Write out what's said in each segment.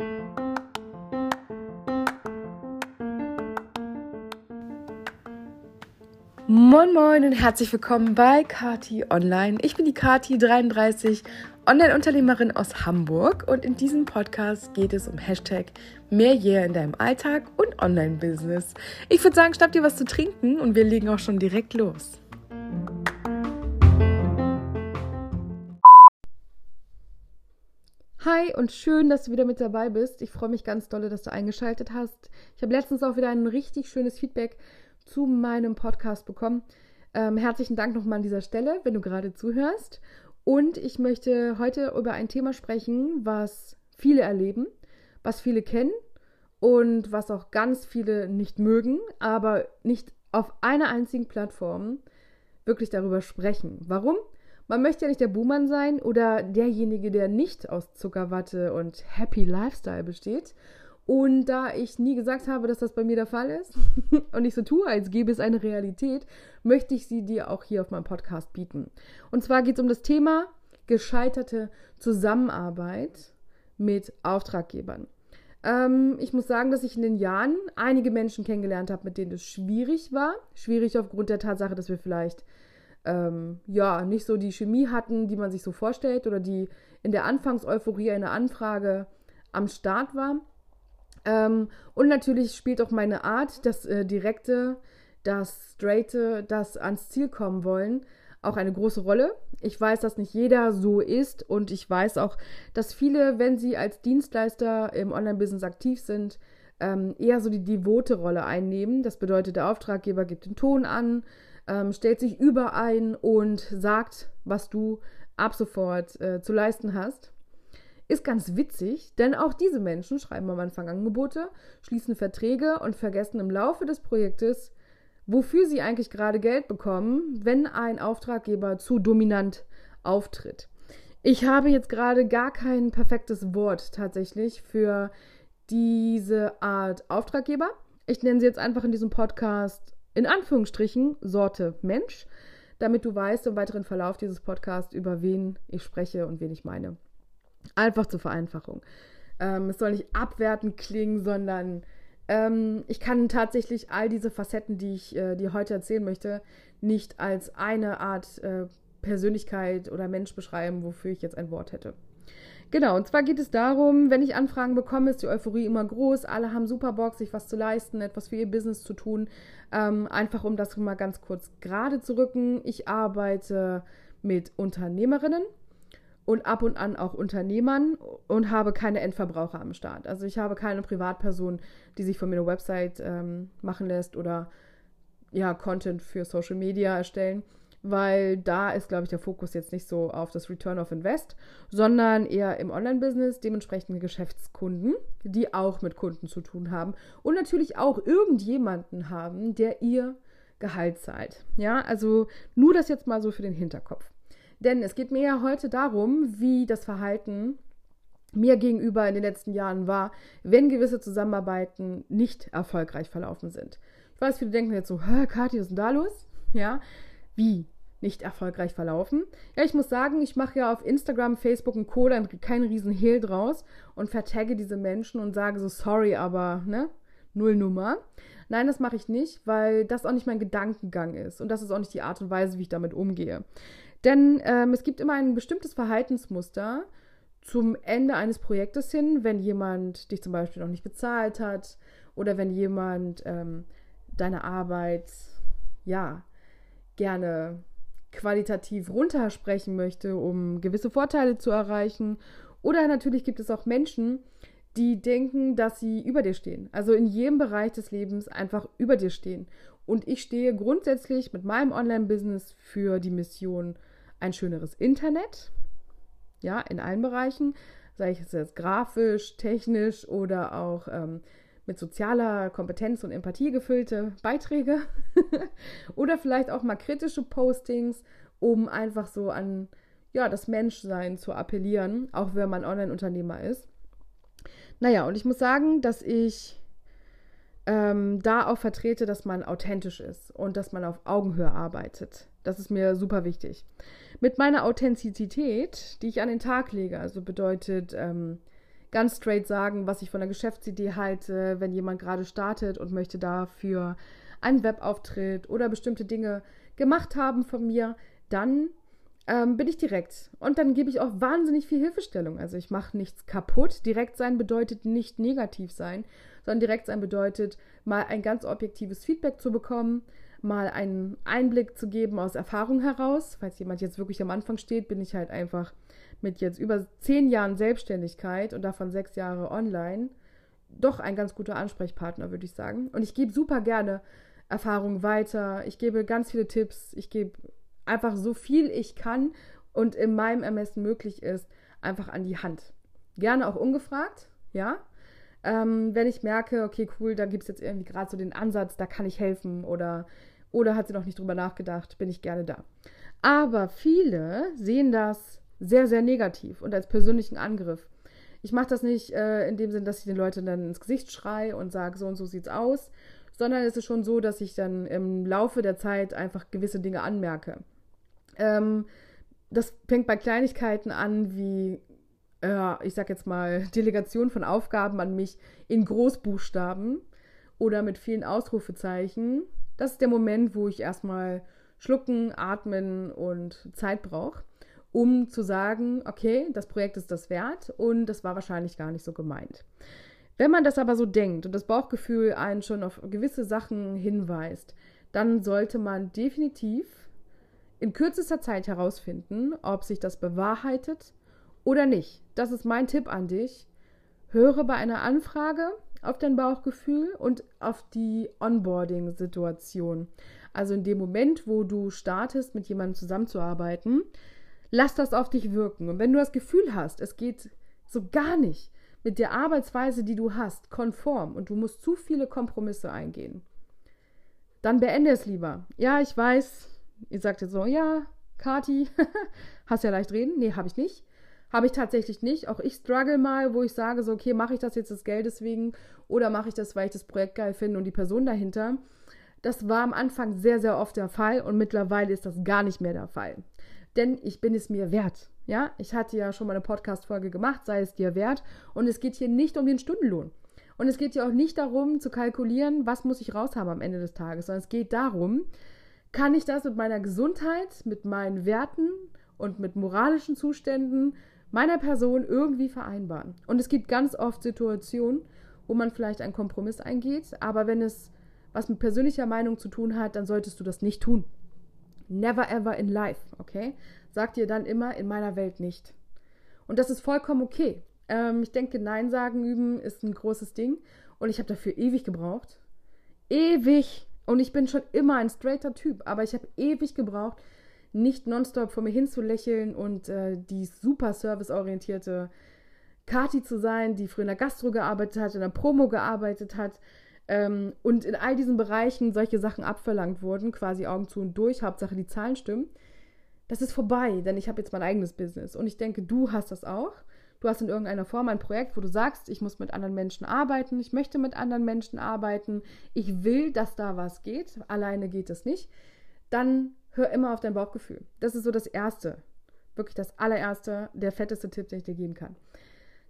Moin Moin und herzlich willkommen bei Kati Online. Ich bin die Kati 33, Online-Unternehmerin aus Hamburg und in diesem Podcast geht es um Hashtag mehr Yeah in deinem Alltag und Online-Business. Ich würde sagen, schnapp dir was zu trinken und wir legen auch schon direkt los. Hi und schön, dass du wieder mit dabei bist. Ich freue mich ganz dolle, dass du eingeschaltet hast. Ich habe letztens auch wieder ein richtig schönes Feedback zu meinem Podcast bekommen. Ähm, herzlichen Dank nochmal an dieser Stelle, wenn du gerade zuhörst. Und ich möchte heute über ein Thema sprechen, was viele erleben, was viele kennen und was auch ganz viele nicht mögen, aber nicht auf einer einzigen Plattform wirklich darüber sprechen. Warum? Man möchte ja nicht der Buhmann sein oder derjenige, der nicht aus Zuckerwatte und Happy Lifestyle besteht und da ich nie gesagt habe, dass das bei mir der Fall ist und ich so tue, als gäbe es eine Realität, möchte ich sie dir auch hier auf meinem Podcast bieten. Und zwar geht es um das Thema gescheiterte Zusammenarbeit mit Auftraggebern. Ähm, ich muss sagen, dass ich in den Jahren einige Menschen kennengelernt habe, mit denen es schwierig war. Schwierig aufgrund der Tatsache, dass wir vielleicht ähm, ja nicht so die Chemie hatten, die man sich so vorstellt oder die in der Anfangseuphorie eine Anfrage am Start war. Ähm, und natürlich spielt auch meine Art, das äh, Direkte, das Straighte, das ans Ziel kommen wollen, auch eine große Rolle. Ich weiß, dass nicht jeder so ist und ich weiß auch, dass viele, wenn sie als Dienstleister im Online-Business aktiv sind, ähm, eher so die devote Rolle einnehmen. Das bedeutet, der Auftraggeber gibt den Ton an, ähm, stellt sich überein und sagt, was du ab sofort äh, zu leisten hast. Ist ganz witzig, denn auch diese Menschen schreiben am Anfang Angebote, schließen Verträge und vergessen im Laufe des Projektes, wofür sie eigentlich gerade Geld bekommen, wenn ein Auftraggeber zu dominant auftritt. Ich habe jetzt gerade gar kein perfektes Wort tatsächlich für diese Art Auftraggeber. Ich nenne sie jetzt einfach in diesem Podcast in Anführungsstrichen Sorte Mensch, damit du weißt im weiteren Verlauf dieses Podcasts, über wen ich spreche und wen ich meine. Einfach zur Vereinfachung. Ähm, es soll nicht abwertend klingen, sondern ähm, ich kann tatsächlich all diese Facetten, die ich äh, dir heute erzählen möchte, nicht als eine Art äh, Persönlichkeit oder Mensch beschreiben, wofür ich jetzt ein Wort hätte. Genau, und zwar geht es darum, wenn ich Anfragen bekomme, ist die Euphorie immer groß. Alle haben super Bock, sich was zu leisten, etwas für ihr Business zu tun. Ähm, einfach um das mal ganz kurz gerade zu rücken. Ich arbeite mit Unternehmerinnen und ab und an auch Unternehmern und habe keine Endverbraucher am Start. Also ich habe keine Privatperson, die sich von mir eine Website ähm, machen lässt oder ja, Content für Social Media erstellen, weil da ist, glaube ich, der Fokus jetzt nicht so auf das Return of Invest, sondern eher im Online-Business, dementsprechend Geschäftskunden, die auch mit Kunden zu tun haben und natürlich auch irgendjemanden haben, der ihr Gehalt zahlt. Ja, also nur das jetzt mal so für den Hinterkopf. Denn es geht mir ja heute darum, wie das Verhalten mir gegenüber in den letzten Jahren war, wenn gewisse Zusammenarbeiten nicht erfolgreich verlaufen sind. Ich weiß, viele denken jetzt so, hä, Kathi, was ist denn da los? Ja, wie nicht erfolgreich verlaufen? Ja, ich muss sagen, ich mache ja auf Instagram, Facebook und Co. dann keinen riesen Hehl draus und vertagge diese Menschen und sage so, sorry, aber, ne, null Nummer. Nein, das mache ich nicht, weil das auch nicht mein Gedankengang ist und das ist auch nicht die Art und Weise, wie ich damit umgehe. Denn ähm, es gibt immer ein bestimmtes Verhaltensmuster zum Ende eines Projektes hin, wenn jemand dich zum Beispiel noch nicht bezahlt hat oder wenn jemand ähm, deine Arbeit ja gerne qualitativ runtersprechen möchte, um gewisse Vorteile zu erreichen. Oder natürlich gibt es auch Menschen, die denken, dass sie über dir stehen. Also in jedem Bereich des Lebens einfach über dir stehen. Und ich stehe grundsätzlich mit meinem Online-Business für die Mission ein schöneres Internet, ja, in allen Bereichen, sei es jetzt grafisch, technisch oder auch ähm, mit sozialer Kompetenz und Empathie gefüllte Beiträge oder vielleicht auch mal kritische Postings, um einfach so an ja, das Menschsein zu appellieren, auch wenn man Online-Unternehmer ist. Naja, und ich muss sagen, dass ich ähm, da auch vertrete, dass man authentisch ist und dass man auf Augenhöhe arbeitet. Das ist mir super wichtig. Mit meiner Authentizität, die ich an den Tag lege, also bedeutet ähm, ganz straight sagen, was ich von der Geschäftsidee halte, wenn jemand gerade startet und möchte dafür einen Webauftritt oder bestimmte Dinge gemacht haben von mir, dann ähm, bin ich direkt. Und dann gebe ich auch wahnsinnig viel Hilfestellung. Also ich mache nichts kaputt. Direkt sein bedeutet nicht negativ sein, sondern direkt sein bedeutet, mal ein ganz objektives Feedback zu bekommen, mal einen Einblick zu geben aus Erfahrung heraus. Falls jemand jetzt wirklich am Anfang steht, bin ich halt einfach mit jetzt über zehn Jahren Selbstständigkeit und davon sechs Jahre online doch ein ganz guter Ansprechpartner, würde ich sagen. Und ich gebe super gerne Erfahrung weiter. Ich gebe ganz viele Tipps. Ich gebe einfach so viel ich kann und in meinem Ermessen möglich ist, einfach an die Hand. Gerne auch ungefragt, ja. Ähm, wenn ich merke, okay, cool, da gibt es jetzt irgendwie gerade so den Ansatz, da kann ich helfen oder, oder hat sie noch nicht drüber nachgedacht, bin ich gerne da. Aber viele sehen das sehr, sehr negativ und als persönlichen Angriff. Ich mache das nicht äh, in dem Sinn, dass ich den Leuten dann ins Gesicht schreie und sage, so und so sieht's aus, sondern es ist schon so, dass ich dann im Laufe der Zeit einfach gewisse Dinge anmerke. Ähm, das fängt bei Kleinigkeiten an, wie, äh, ich sag jetzt mal, Delegation von Aufgaben an mich in Großbuchstaben oder mit vielen Ausrufezeichen. Das ist der Moment, wo ich erstmal schlucken, atmen und Zeit brauche, um zu sagen, okay, das Projekt ist das wert und das war wahrscheinlich gar nicht so gemeint. Wenn man das aber so denkt und das Bauchgefühl einen schon auf gewisse Sachen hinweist, dann sollte man definitiv in kürzester Zeit herausfinden, ob sich das bewahrheitet oder nicht. Das ist mein Tipp an dich. Höre bei einer Anfrage auf dein Bauchgefühl und auf die Onboarding-Situation. Also in dem Moment, wo du startest, mit jemandem zusammenzuarbeiten, lass das auf dich wirken. Und wenn du das Gefühl hast, es geht so gar nicht mit der Arbeitsweise, die du hast, konform und du musst zu viele Kompromisse eingehen, dann beende es lieber. Ja, ich weiß, Ihr sagt jetzt so, ja, Kati, hast ja leicht reden. Nee, habe ich nicht. Habe ich tatsächlich nicht. Auch ich struggle mal, wo ich sage, so, okay, mache ich das jetzt des Geldes wegen oder mache ich das, weil ich das Projekt geil finde und die Person dahinter. Das war am Anfang sehr, sehr oft der Fall und mittlerweile ist das gar nicht mehr der Fall. Denn ich bin es mir wert. Ja, ich hatte ja schon mal eine Podcast-Folge gemacht, sei es dir wert. Und es geht hier nicht um den Stundenlohn. Und es geht hier auch nicht darum, zu kalkulieren, was muss ich raushaben am Ende des Tages, sondern es geht darum, kann ich das mit meiner Gesundheit, mit meinen Werten und mit moralischen Zuständen meiner Person irgendwie vereinbaren. Und es gibt ganz oft Situationen, wo man vielleicht einen Kompromiss eingeht, aber wenn es was mit persönlicher Meinung zu tun hat, dann solltest du das nicht tun. Never ever in life, okay? Sag dir dann immer in meiner Welt nicht. Und das ist vollkommen okay. Ähm, ich denke, Nein sagen üben ist ein großes Ding und ich habe dafür ewig gebraucht. Ewig. Und ich bin schon immer ein straighter Typ, aber ich habe ewig gebraucht, nicht nonstop vor mir hinzulächeln und äh, die super serviceorientierte Kati zu sein, die früher in der Gastro gearbeitet hat, in der Promo gearbeitet hat ähm, und in all diesen Bereichen solche Sachen abverlangt wurden, quasi Augen zu und durch, Hauptsache die Zahlen stimmen. Das ist vorbei, denn ich habe jetzt mein eigenes Business und ich denke, du hast das auch du hast in irgendeiner Form ein Projekt, wo du sagst, ich muss mit anderen Menschen arbeiten, ich möchte mit anderen Menschen arbeiten, ich will, dass da was geht, alleine geht es nicht, dann hör immer auf dein Bauchgefühl. Das ist so das Erste, wirklich das allererste, der fetteste Tipp, den ich dir geben kann.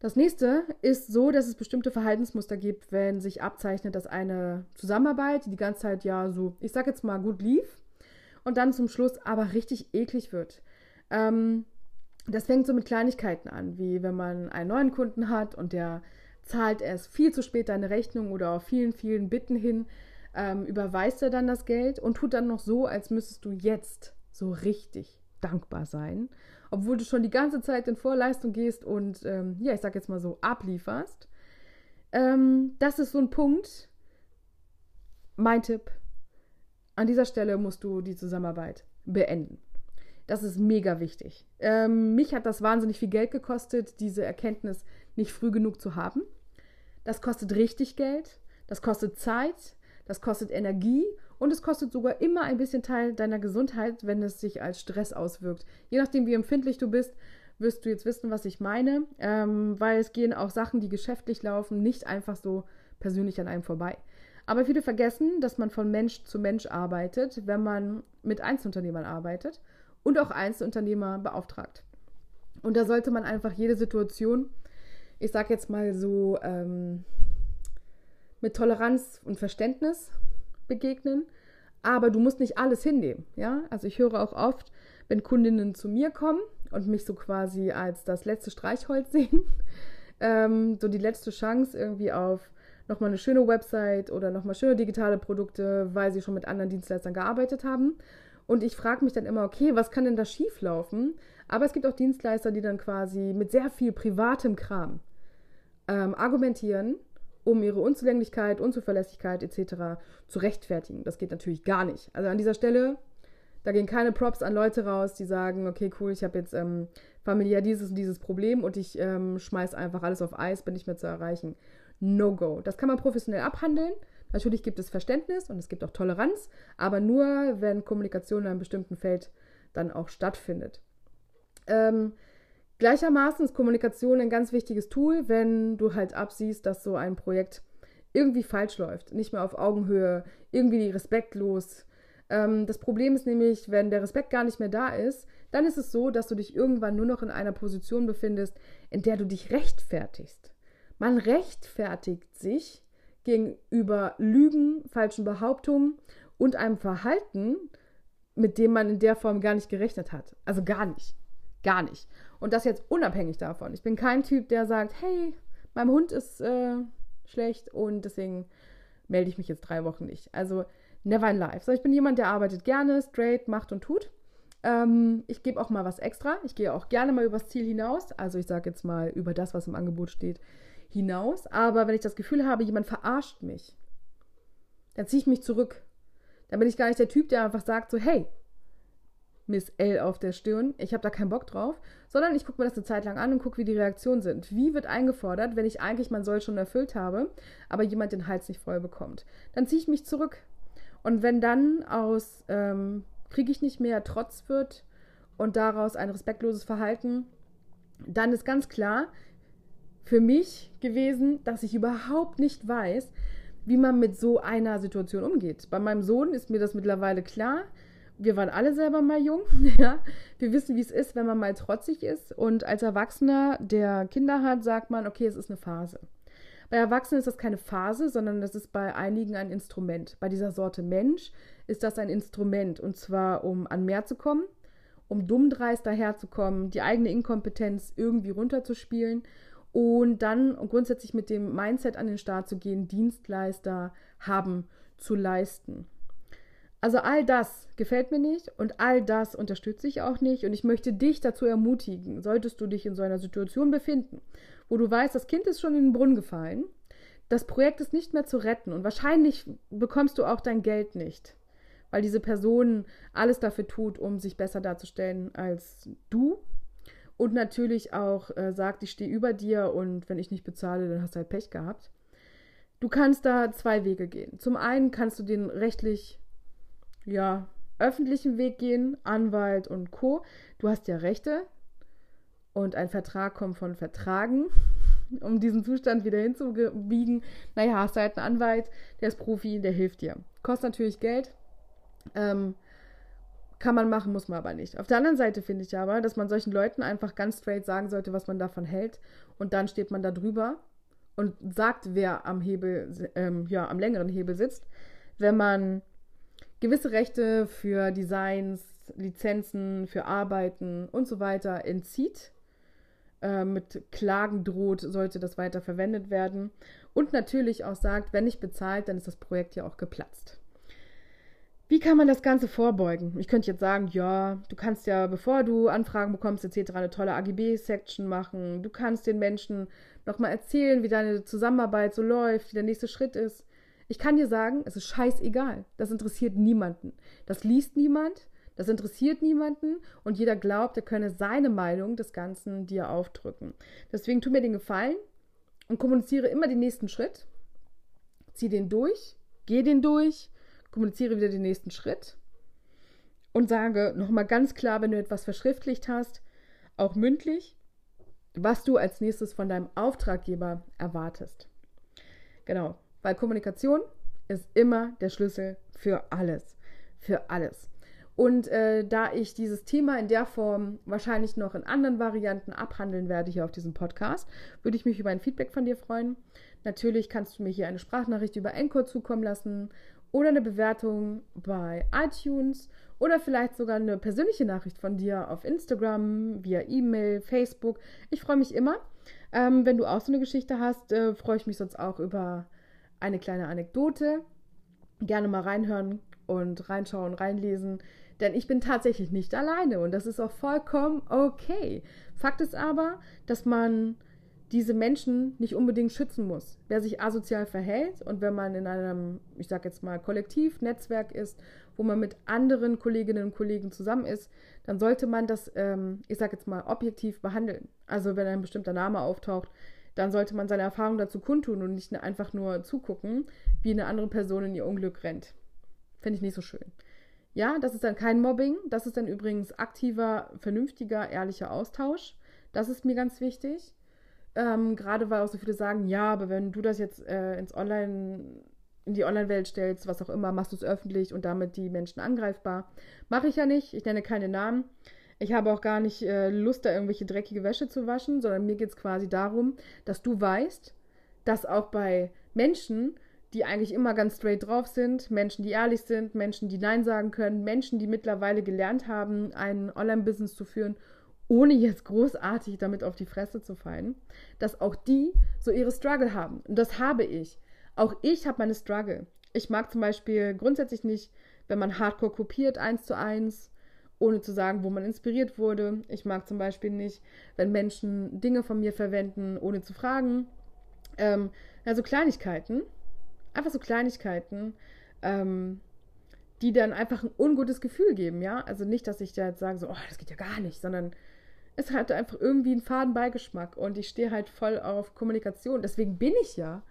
Das nächste ist so, dass es bestimmte Verhaltensmuster gibt, wenn sich abzeichnet, dass eine Zusammenarbeit, die die ganze Zeit ja so, ich sag jetzt mal, gut lief und dann zum Schluss aber richtig eklig wird. Ähm, das fängt so mit Kleinigkeiten an, wie wenn man einen neuen Kunden hat und der zahlt erst viel zu spät deine Rechnung oder auf vielen, vielen Bitten hin, ähm, überweist er dann das Geld und tut dann noch so, als müsstest du jetzt so richtig dankbar sein, obwohl du schon die ganze Zeit in Vorleistung gehst und, ähm, ja, ich sag jetzt mal so, ablieferst. Ähm, das ist so ein Punkt. Mein Tipp. An dieser Stelle musst du die Zusammenarbeit beenden. Das ist mega wichtig. Ähm, mich hat das wahnsinnig viel Geld gekostet, diese Erkenntnis nicht früh genug zu haben. Das kostet richtig Geld, das kostet Zeit, das kostet Energie und es kostet sogar immer ein bisschen Teil deiner Gesundheit, wenn es sich als Stress auswirkt. Je nachdem, wie empfindlich du bist, wirst du jetzt wissen, was ich meine, ähm, weil es gehen auch Sachen, die geschäftlich laufen, nicht einfach so persönlich an einem vorbei. Aber viele vergessen, dass man von Mensch zu Mensch arbeitet, wenn man mit Einzelunternehmern arbeitet und auch Einzelunternehmer beauftragt. Und da sollte man einfach jede Situation ich sag jetzt mal so, ähm, mit Toleranz und Verständnis begegnen, aber du musst nicht alles hinnehmen, ja? Also ich höre auch oft, wenn Kundinnen zu mir kommen und mich so quasi als das letzte Streichholz sehen, ähm, so die letzte Chance irgendwie auf nochmal eine schöne Website oder nochmal schöne digitale Produkte, weil sie schon mit anderen Dienstleistern gearbeitet haben. Und ich frage mich dann immer, okay, was kann denn da schieflaufen? Aber es gibt auch Dienstleister, die dann quasi mit sehr viel privatem Kram ähm, argumentieren, um ihre Unzulänglichkeit, Unzuverlässigkeit etc. zu rechtfertigen. Das geht natürlich gar nicht. Also an dieser Stelle, da gehen keine Props an Leute raus, die sagen, okay, cool, ich habe jetzt ähm, familiär dieses und dieses Problem und ich ähm, schmeiß einfach alles auf Eis, bin nicht mehr zu erreichen. No-Go. Das kann man professionell abhandeln. Natürlich gibt es Verständnis und es gibt auch Toleranz, aber nur, wenn Kommunikation in einem bestimmten Feld dann auch stattfindet. Ähm, gleichermaßen ist Kommunikation ein ganz wichtiges Tool, wenn du halt absiehst, dass so ein Projekt irgendwie falsch läuft, nicht mehr auf Augenhöhe, irgendwie respektlos. Ähm, das Problem ist nämlich, wenn der Respekt gar nicht mehr da ist, dann ist es so, dass du dich irgendwann nur noch in einer Position befindest, in der du dich rechtfertigst. Man rechtfertigt sich gegenüber Lügen, falschen Behauptungen und einem Verhalten, mit dem man in der Form gar nicht gerechnet hat. Also gar nicht. Gar nicht. Und das jetzt unabhängig davon. Ich bin kein Typ, der sagt, hey, mein Hund ist äh, schlecht und deswegen melde ich mich jetzt drei Wochen nicht. Also never in life. So, ich bin jemand, der arbeitet gerne, straight, macht und tut. Ähm, ich gebe auch mal was extra. Ich gehe auch gerne mal übers Ziel hinaus. Also ich sage jetzt mal über das, was im Angebot steht, hinaus. Aber wenn ich das Gefühl habe, jemand verarscht mich, dann ziehe ich mich zurück. Dann bin ich gar nicht der Typ, der einfach sagt so, hey, Miss L auf der Stirn, ich habe da keinen Bock drauf, sondern ich gucke mir das eine Zeit lang an und gucke, wie die Reaktionen sind. Wie wird eingefordert, wenn ich eigentlich mein Soll schon erfüllt habe, aber jemand den Hals nicht voll bekommt? Dann ziehe ich mich zurück. Und wenn dann aus ähm, kriege ich nicht mehr Trotz wird und daraus ein respektloses Verhalten, dann ist ganz klar, für mich gewesen, dass ich überhaupt nicht weiß, wie man mit so einer Situation umgeht. Bei meinem Sohn ist mir das mittlerweile klar. Wir waren alle selber mal jung. Ja? Wir wissen, wie es ist, wenn man mal trotzig ist. Und als Erwachsener, der Kinder hat, sagt man, okay, es ist eine Phase. Bei Erwachsenen ist das keine Phase, sondern das ist bei einigen ein Instrument. Bei dieser Sorte Mensch ist das ein Instrument. Und zwar, um an mehr zu kommen, um dummdreist daherzukommen, die eigene Inkompetenz irgendwie runterzuspielen und dann grundsätzlich mit dem Mindset an den Start zu gehen, Dienstleister haben zu leisten. Also all das gefällt mir nicht und all das unterstütze ich auch nicht und ich möchte dich dazu ermutigen, solltest du dich in so einer Situation befinden, wo du weißt, das Kind ist schon in den Brunnen gefallen, das Projekt ist nicht mehr zu retten und wahrscheinlich bekommst du auch dein Geld nicht, weil diese Person alles dafür tut, um sich besser darzustellen als du und natürlich auch äh, sagt, ich stehe über dir und wenn ich nicht bezahle, dann hast du halt Pech gehabt. Du kannst da zwei Wege gehen. Zum einen kannst du den rechtlich, ja, öffentlichen Weg gehen, Anwalt und Co. Du hast ja Rechte und ein Vertrag kommt von Vertragen, um diesen Zustand wieder hinzubiegen. Naja, hast du halt einen Anwalt, der ist Profi, der hilft dir. Kostet natürlich Geld. Ähm, kann man machen, muss man aber nicht. Auf der anderen Seite finde ich aber, dass man solchen Leuten einfach ganz straight sagen sollte, was man davon hält. Und dann steht man da drüber und sagt, wer am Hebel, ähm, ja, am längeren Hebel sitzt. Wenn man gewisse Rechte für Designs, Lizenzen, für Arbeiten und so weiter entzieht, äh, mit Klagen droht, sollte das weiter verwendet werden. Und natürlich auch sagt, wenn nicht bezahlt, dann ist das Projekt ja auch geplatzt. Wie kann man das Ganze vorbeugen? Ich könnte jetzt sagen, ja, du kannst ja, bevor du Anfragen bekommst, etc., eine tolle AGB-Section machen. Du kannst den Menschen nochmal erzählen, wie deine Zusammenarbeit so läuft, wie der nächste Schritt ist. Ich kann dir sagen, es ist scheißegal. Das interessiert niemanden. Das liest niemand, das interessiert niemanden und jeder glaubt, er könne seine Meinung des Ganzen dir aufdrücken. Deswegen tu mir den Gefallen und kommuniziere immer den nächsten Schritt. Zieh den durch, geh den durch kommuniziere wieder den nächsten Schritt und sage nochmal ganz klar, wenn du etwas verschriftlicht hast, auch mündlich, was du als nächstes von deinem Auftraggeber erwartest. Genau, weil Kommunikation ist immer der Schlüssel für alles. Für alles. Und äh, da ich dieses Thema in der Form wahrscheinlich noch in anderen Varianten abhandeln werde hier auf diesem Podcast, würde ich mich über ein Feedback von dir freuen. Natürlich kannst du mir hier eine Sprachnachricht über Encore zukommen lassen oder eine Bewertung bei iTunes oder vielleicht sogar eine persönliche Nachricht von dir auf Instagram, via E-Mail, Facebook. Ich freue mich immer. Ähm, wenn du auch so eine Geschichte hast, äh, freue ich mich sonst auch über eine kleine Anekdote. Gerne mal reinhören und reinschauen, reinlesen. Denn ich bin tatsächlich nicht alleine und das ist auch vollkommen okay. Fakt ist aber, dass man diese Menschen nicht unbedingt schützen muss. Wer sich asozial verhält und wenn man in einem, ich sag jetzt mal, Kollektiv, Netzwerk ist, wo man mit anderen Kolleginnen und Kollegen zusammen ist, dann sollte man das, ähm, ich sag jetzt mal, objektiv behandeln. Also wenn ein bestimmter Name auftaucht, dann sollte man seine Erfahrung dazu kundtun und nicht einfach nur zugucken, wie eine andere Person in ihr Unglück rennt. Finde ich nicht so schön. Ja, das ist dann kein Mobbing. Das ist dann übrigens aktiver, vernünftiger, ehrlicher Austausch. Das ist mir ganz wichtig. Ähm, Gerade weil auch so viele sagen, ja, aber wenn du das jetzt äh, ins Online, in die Online-Welt stellst, was auch immer, machst du es öffentlich und damit die Menschen angreifbar. Mache ich ja nicht. Ich nenne keine Namen. Ich habe auch gar nicht äh, Lust, da irgendwelche dreckige Wäsche zu waschen, sondern mir geht es quasi darum, dass du weißt, dass auch bei Menschen, die eigentlich immer ganz straight drauf sind, Menschen, die ehrlich sind, Menschen, die Nein sagen können, Menschen, die mittlerweile gelernt haben, ein Online-Business zu führen, ohne jetzt großartig damit auf die Fresse zu fallen, dass auch die so ihre Struggle haben. Und das habe ich. Auch ich habe meine Struggle. Ich mag zum Beispiel grundsätzlich nicht, wenn man Hardcore kopiert, eins zu eins, ohne zu sagen, wo man inspiriert wurde. Ich mag zum Beispiel nicht, wenn Menschen Dinge von mir verwenden, ohne zu fragen. Ähm, also Kleinigkeiten, einfach so Kleinigkeiten, ähm, die dann einfach ein ungutes Gefühl geben, ja. Also nicht, dass ich da jetzt sage, so, oh, das geht ja gar nicht, sondern es hat einfach irgendwie einen faden Beigeschmack und ich stehe halt voll auf Kommunikation. Deswegen bin ich ja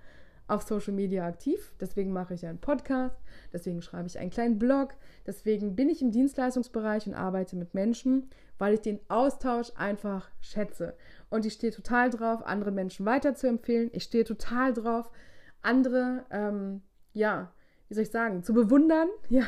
auf Social Media aktiv, deswegen mache ich einen Podcast, deswegen schreibe ich einen kleinen Blog, deswegen bin ich im Dienstleistungsbereich und arbeite mit Menschen, weil ich den Austausch einfach schätze. Und ich stehe total drauf, andere Menschen weiterzuempfehlen. Ich stehe total drauf, andere, ähm, ja, wie soll ich sagen, zu bewundern, ja,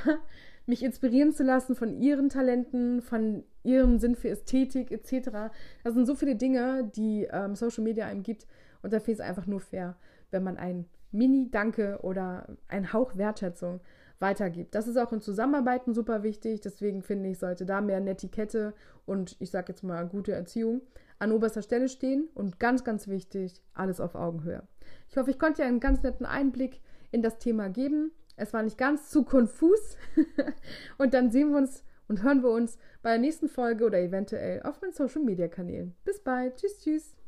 mich inspirieren zu lassen von ihren Talenten, von ihrem Sinn für Ästhetik etc. Das sind so viele Dinge, die ähm, Social Media einem gibt und da fehlt es einfach nur fair, wenn man ein Mini-Danke oder ein Hauch Wertschätzung weitergibt. Das ist auch in Zusammenarbeiten super wichtig, deswegen finde ich, sollte da mehr Netiquette und ich sage jetzt mal gute Erziehung an oberster Stelle stehen und ganz, ganz wichtig, alles auf Augenhöhe. Ich hoffe, ich konnte dir einen ganz netten Einblick in das Thema geben. Es war nicht ganz zu konfus. und dann sehen wir uns und hören wir uns bei der nächsten Folge oder eventuell auf meinen Social Media Kanälen. Bis bald. Tschüss, tschüss.